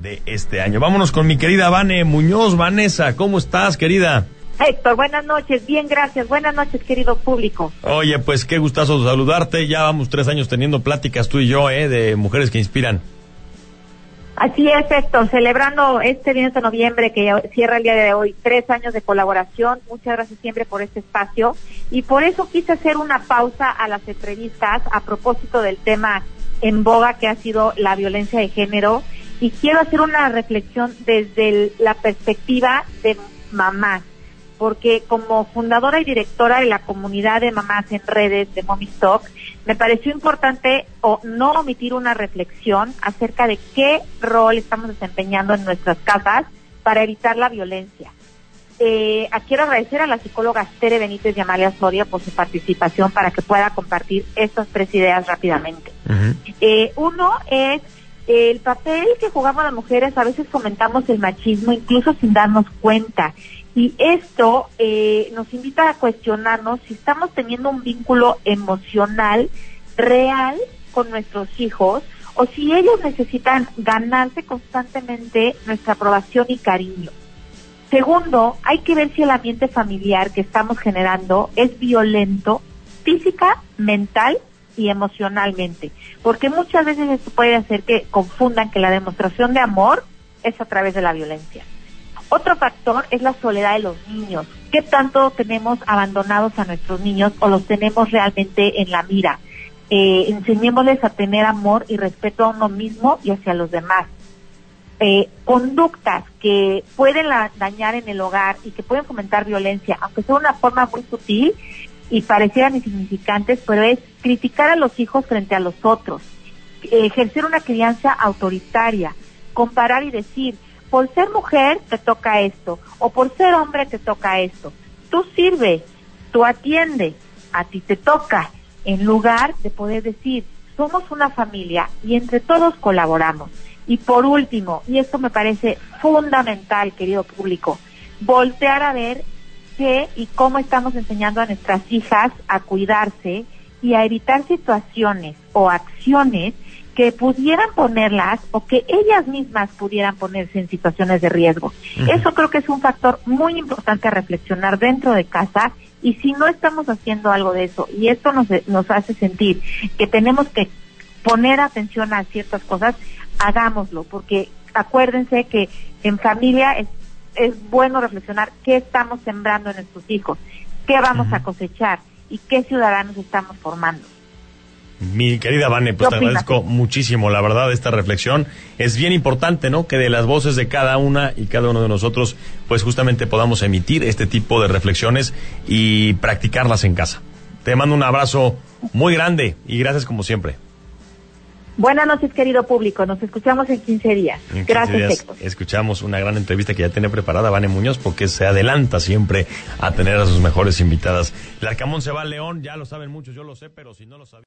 de este año. Vámonos con mi querida Vane Muñoz. Vanessa, ¿cómo estás, querida? Héctor, buenas noches, bien, gracias. Buenas noches, querido público. Oye, pues qué gustazo saludarte. Ya vamos tres años teniendo pláticas tú y yo, ¿eh? De mujeres que inspiran. Así es, Héctor, celebrando este 10 de noviembre que cierra el día de hoy, tres años de colaboración. Muchas gracias siempre por este espacio. Y por eso quise hacer una pausa a las entrevistas a propósito del tema en boga que ha sido la violencia de género. Y quiero hacer una reflexión desde la perspectiva de mamás porque como fundadora y directora de la comunidad de mamás en redes de Mommy Talk, me pareció importante o no omitir una reflexión acerca de qué rol estamos desempeñando en nuestras casas para evitar la violencia. Eh, quiero agradecer a la psicóloga Tere Benítez y Amalia Soria por su participación para que pueda compartir estas tres ideas rápidamente. eh, uno es el papel que jugamos las mujeres, a veces comentamos el machismo incluso sin darnos cuenta. Y esto eh, nos invita a cuestionarnos si estamos teniendo un vínculo emocional real con nuestros hijos o si ellos necesitan ganarse constantemente nuestra aprobación y cariño. Segundo, hay que ver si el ambiente familiar que estamos generando es violento física, mental y emocionalmente, porque muchas veces esto puede hacer que confundan que la demostración de amor es a través de la violencia. Otro factor es la soledad de los niños. ¿Qué tanto tenemos abandonados a nuestros niños o los tenemos realmente en la mira? Eh, enseñémosles a tener amor y respeto a uno mismo y hacia los demás. Eh, conductas que pueden dañar en el hogar y que pueden fomentar violencia, aunque sea una forma muy sutil y parecieran insignificantes, pero es criticar a los hijos frente a los otros, ejercer una crianza autoritaria, comparar y decir, por ser mujer te toca esto, o por ser hombre te toca esto. Tú sirves, tú atiendes, a ti te toca, en lugar de poder decir, somos una familia y entre todos colaboramos. Y por último, y esto me parece fundamental, querido público, voltear a ver qué y cómo estamos enseñando a nuestras hijas a cuidarse y a evitar situaciones o acciones que pudieran ponerlas o que ellas mismas pudieran ponerse en situaciones de riesgo. Eso creo que es un factor muy importante a reflexionar dentro de casa y si no estamos haciendo algo de eso y esto nos, nos hace sentir que tenemos que poner atención a ciertas cosas, hagámoslo, porque acuérdense que en familia es, es bueno reflexionar qué estamos sembrando en nuestros hijos, qué vamos a cosechar y qué ciudadanos estamos formando. Mi querida Vane, pues te agradezco muchísimo, la verdad, esta reflexión. Es bien importante, ¿no? Que de las voces de cada una y cada uno de nosotros, pues justamente podamos emitir este tipo de reflexiones y practicarlas en casa. Te mando un abrazo muy grande y gracias como siempre. Buenas noches, querido público. Nos escuchamos en 15 días. Gracias, Escuchamos una gran entrevista que ya tiene preparada Vane Muñoz porque se adelanta siempre a tener a sus mejores invitadas. El Arcamón se va a León, ya lo saben muchos, yo lo sé, pero si no lo saben.